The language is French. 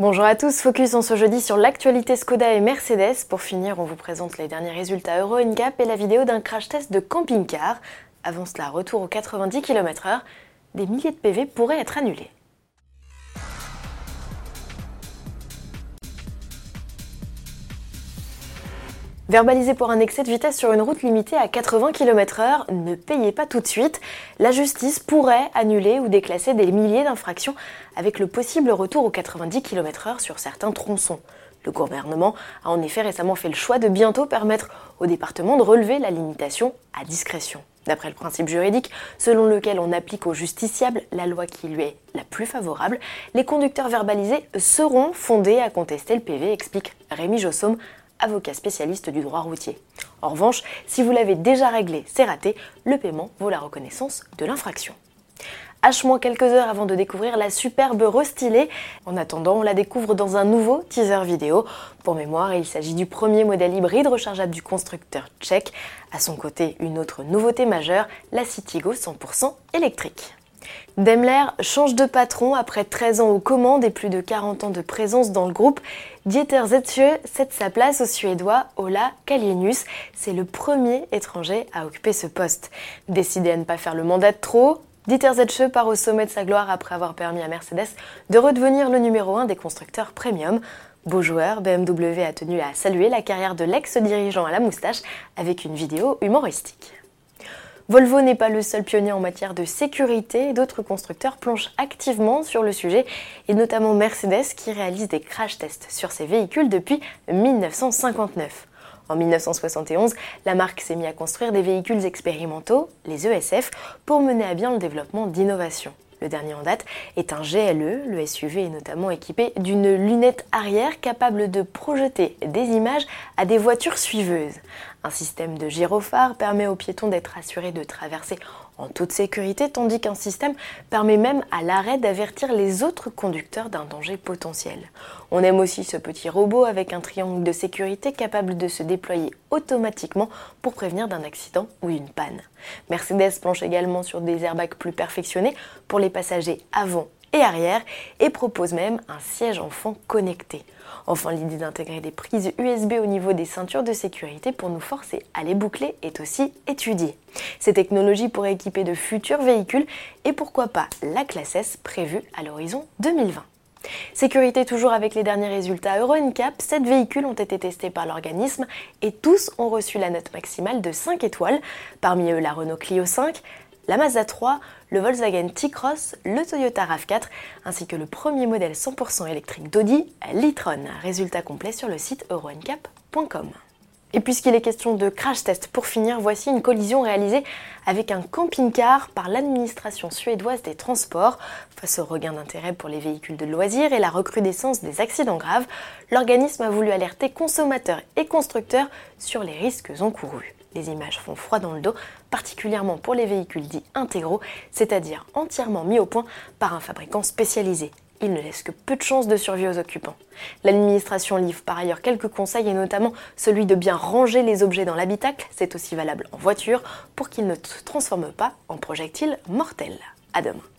Bonjour à tous, focus en ce jeudi sur l'actualité Skoda et Mercedes. Pour finir, on vous présente les derniers résultats Euro NCAP et la vidéo d'un crash test de camping-car. Avant cela, retour aux 90 km/h, des milliers de PV pourraient être annulés. Verbalisé pour un excès de vitesse sur une route limitée à 80 km/h, ne payez pas tout de suite. La justice pourrait annuler ou déclasser des milliers d'infractions avec le possible retour aux 90 km/h sur certains tronçons. Le gouvernement a en effet récemment fait le choix de bientôt permettre au département de relever la limitation à discrétion. D'après le principe juridique selon lequel on applique au justiciable la loi qui lui est la plus favorable, les conducteurs verbalisés seront fondés à contester le PV, explique Rémi Jossom, avocat spécialiste du droit routier. En revanche, si vous l'avez déjà réglé, c'est raté, le paiement vaut la reconnaissance de l'infraction. H- quelques heures avant de découvrir la superbe restylée. En attendant, on la découvre dans un nouveau teaser vidéo. Pour mémoire, il s'agit du premier modèle hybride rechargeable du constructeur tchèque. À son côté, une autre nouveauté majeure, la Citigo 100% électrique. Daimler change de patron après 13 ans aux commandes et plus de 40 ans de présence dans le groupe. Dieter Zetsche cède sa place au Suédois Ola Kalienius. C'est le premier étranger à occuper ce poste. Décidé à ne pas faire le mandat de trop, Dieter Zetsche part au sommet de sa gloire après avoir permis à Mercedes de redevenir le numéro 1 des constructeurs premium. Beau joueur, BMW a tenu à saluer la carrière de l'ex-dirigeant à la moustache avec une vidéo humoristique. Volvo n'est pas le seul pionnier en matière de sécurité, d'autres constructeurs plongent activement sur le sujet, et notamment Mercedes qui réalise des crash tests sur ses véhicules depuis 1959. En 1971, la marque s'est mise à construire des véhicules expérimentaux, les ESF, pour mener à bien le développement d'innovations. Le dernier en date est un GLE. Le SUV est notamment équipé d'une lunette arrière capable de projeter des images à des voitures suiveuses. Un système de gyrophare permet aux piétons d'être assurés de traverser en toute sécurité, tandis qu'un système permet même à l'arrêt d'avertir les autres conducteurs d'un danger potentiel. On aime aussi ce petit robot avec un triangle de sécurité capable de se déployer automatiquement pour prévenir d'un accident ou une panne. Mercedes planche également sur des airbags plus perfectionnés pour les passagers avant et arrière et propose même un siège enfant connecté. Enfin, l'idée d'intégrer des prises USB au niveau des ceintures de sécurité pour nous forcer à les boucler est aussi étudiée. Ces technologies pourraient équiper de futurs véhicules et pourquoi pas la classe S prévue à l'horizon 2020. Sécurité toujours avec les derniers résultats Euro NCAP, 7 véhicules ont été testés par l'organisme et tous ont reçu la note maximale de 5 étoiles, parmi eux la Renault Clio 5, la Mazda 3, le Volkswagen T-Cross, le Toyota RAV4 ainsi que le premier modèle 100% électrique d'Audi, l'e-tron. Résultat complet sur le site euroncap.com. Et puisqu'il est question de crash test, pour finir, voici une collision réalisée avec un camping-car par l'administration suédoise des transports. Face au regain d'intérêt pour les véhicules de loisirs et la recrudescence des accidents graves, l'organisme a voulu alerter consommateurs et constructeurs sur les risques encourus. Les images font froid dans le dos, particulièrement pour les véhicules dits intégraux, c'est-à-dire entièrement mis au point par un fabricant spécialisé. Il ne laisse que peu de chances de survie aux occupants. L'administration livre par ailleurs quelques conseils et notamment celui de bien ranger les objets dans l'habitacle, c'est aussi valable en voiture, pour qu'ils ne se transforment pas en projectiles mortels. À demain.